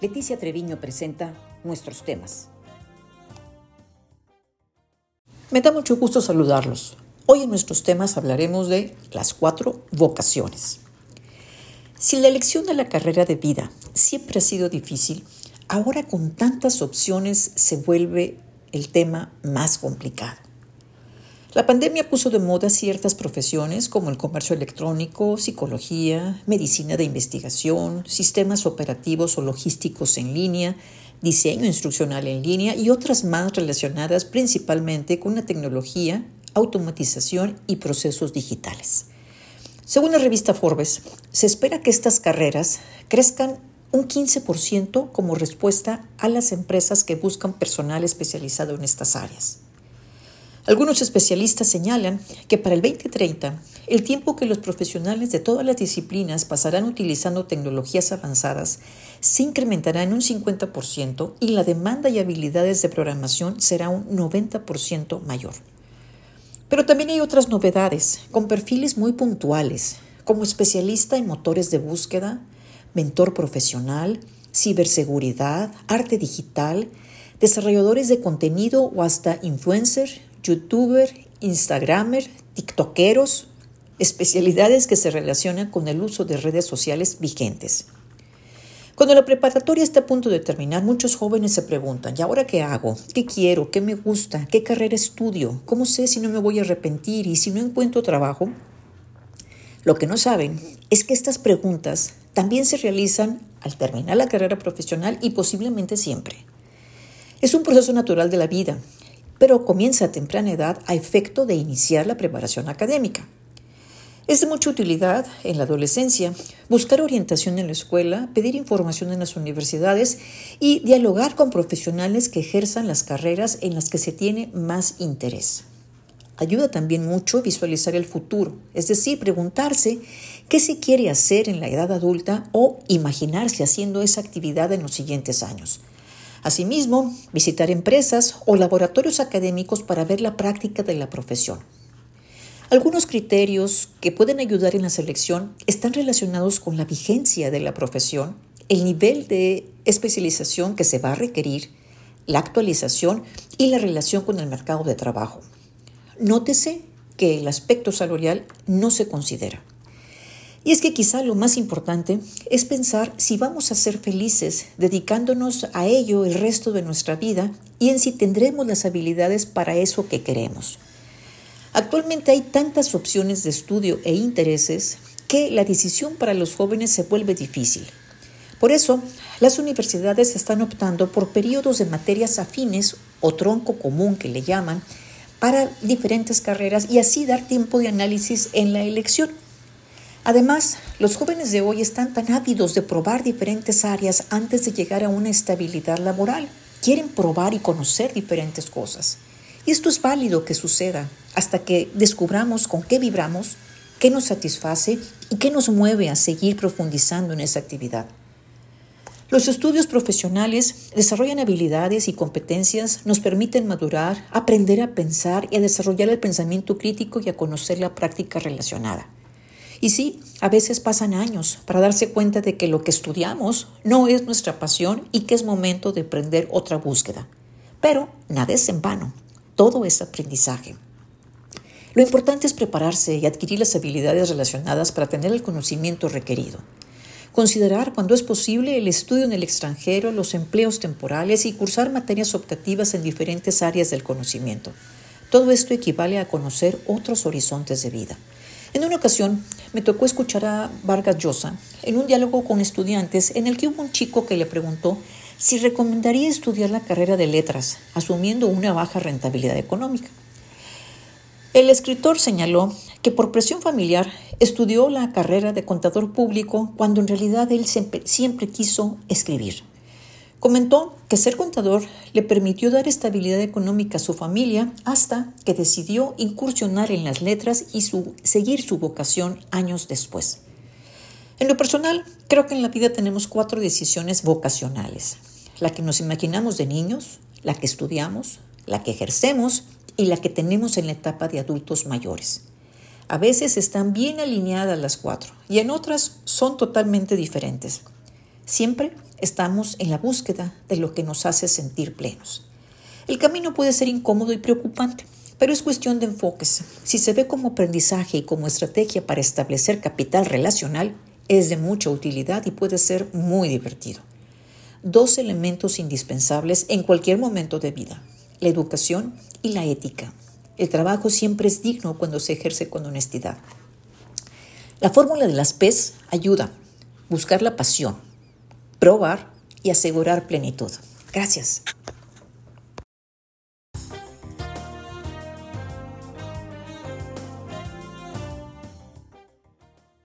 Leticia Treviño presenta nuestros temas. Me da mucho gusto saludarlos. Hoy en nuestros temas hablaremos de las cuatro vocaciones. Si la elección de la carrera de vida siempre ha sido difícil, ahora con tantas opciones se vuelve el tema más complicado. La pandemia puso de moda ciertas profesiones como el comercio electrónico, psicología, medicina de investigación, sistemas operativos o logísticos en línea, diseño instruccional en línea y otras más relacionadas principalmente con la tecnología, automatización y procesos digitales. Según la revista Forbes, se espera que estas carreras crezcan un 15% como respuesta a las empresas que buscan personal especializado en estas áreas. Algunos especialistas señalan que para el 2030, el tiempo que los profesionales de todas las disciplinas pasarán utilizando tecnologías avanzadas se incrementará en un 50% y la demanda y habilidades de programación será un 90% mayor. Pero también hay otras novedades, con perfiles muy puntuales, como especialista en motores de búsqueda, mentor profesional, ciberseguridad, arte digital, desarrolladores de contenido o hasta influencer youtuber, instagramer, tiktokeros, especialidades que se relacionan con el uso de redes sociales vigentes. Cuando la preparatoria está a punto de terminar, muchos jóvenes se preguntan, ¿y ahora qué hago? ¿Qué quiero? ¿Qué me gusta? ¿Qué carrera estudio? ¿Cómo sé si no me voy a arrepentir y si no encuentro trabajo? Lo que no saben es que estas preguntas también se realizan al terminar la carrera profesional y posiblemente siempre. Es un proceso natural de la vida pero comienza a temprana edad a efecto de iniciar la preparación académica. Es de mucha utilidad en la adolescencia buscar orientación en la escuela, pedir información en las universidades y dialogar con profesionales que ejerzan las carreras en las que se tiene más interés. Ayuda también mucho visualizar el futuro, es decir, preguntarse qué se quiere hacer en la edad adulta o imaginarse haciendo esa actividad en los siguientes años. Asimismo, visitar empresas o laboratorios académicos para ver la práctica de la profesión. Algunos criterios que pueden ayudar en la selección están relacionados con la vigencia de la profesión, el nivel de especialización que se va a requerir, la actualización y la relación con el mercado de trabajo. Nótese que el aspecto salarial no se considera. Y es que quizá lo más importante es pensar si vamos a ser felices dedicándonos a ello el resto de nuestra vida y en si tendremos las habilidades para eso que queremos. Actualmente hay tantas opciones de estudio e intereses que la decisión para los jóvenes se vuelve difícil. Por eso, las universidades están optando por periodos de materias afines o tronco común que le llaman para diferentes carreras y así dar tiempo de análisis en la elección. Además, los jóvenes de hoy están tan ávidos de probar diferentes áreas antes de llegar a una estabilidad laboral. Quieren probar y conocer diferentes cosas. Y esto es válido que suceda hasta que descubramos con qué vibramos, qué nos satisface y qué nos mueve a seguir profundizando en esa actividad. Los estudios profesionales desarrollan habilidades y competencias, nos permiten madurar, aprender a pensar y a desarrollar el pensamiento crítico y a conocer la práctica relacionada. Y sí, a veces pasan años para darse cuenta de que lo que estudiamos no es nuestra pasión y que es momento de emprender otra búsqueda. Pero nada es en vano, todo es aprendizaje. Lo importante es prepararse y adquirir las habilidades relacionadas para tener el conocimiento requerido. Considerar cuando es posible el estudio en el extranjero, los empleos temporales y cursar materias optativas en diferentes áreas del conocimiento. Todo esto equivale a conocer otros horizontes de vida. En una ocasión me tocó escuchar a Vargas Llosa en un diálogo con estudiantes en el que hubo un chico que le preguntó si recomendaría estudiar la carrera de letras, asumiendo una baja rentabilidad económica. El escritor señaló que por presión familiar estudió la carrera de contador público cuando en realidad él siempre, siempre quiso escribir. Comentó que ser contador le permitió dar estabilidad económica a su familia hasta que decidió incursionar en las letras y seguir su vocación años después. En lo personal, creo que en la vida tenemos cuatro decisiones vocacionales. La que nos imaginamos de niños, la que estudiamos, la que ejercemos y la que tenemos en la etapa de adultos mayores. A veces están bien alineadas las cuatro y en otras son totalmente diferentes. Siempre estamos en la búsqueda de lo que nos hace sentir plenos. El camino puede ser incómodo y preocupante, pero es cuestión de enfoques. Si se ve como aprendizaje y como estrategia para establecer capital relacional, es de mucha utilidad y puede ser muy divertido. Dos elementos indispensables en cualquier momento de vida, la educación y la ética. El trabajo siempre es digno cuando se ejerce con honestidad. La fórmula de las PES ayuda. Buscar la pasión, probar y asegurar plenitud. Gracias.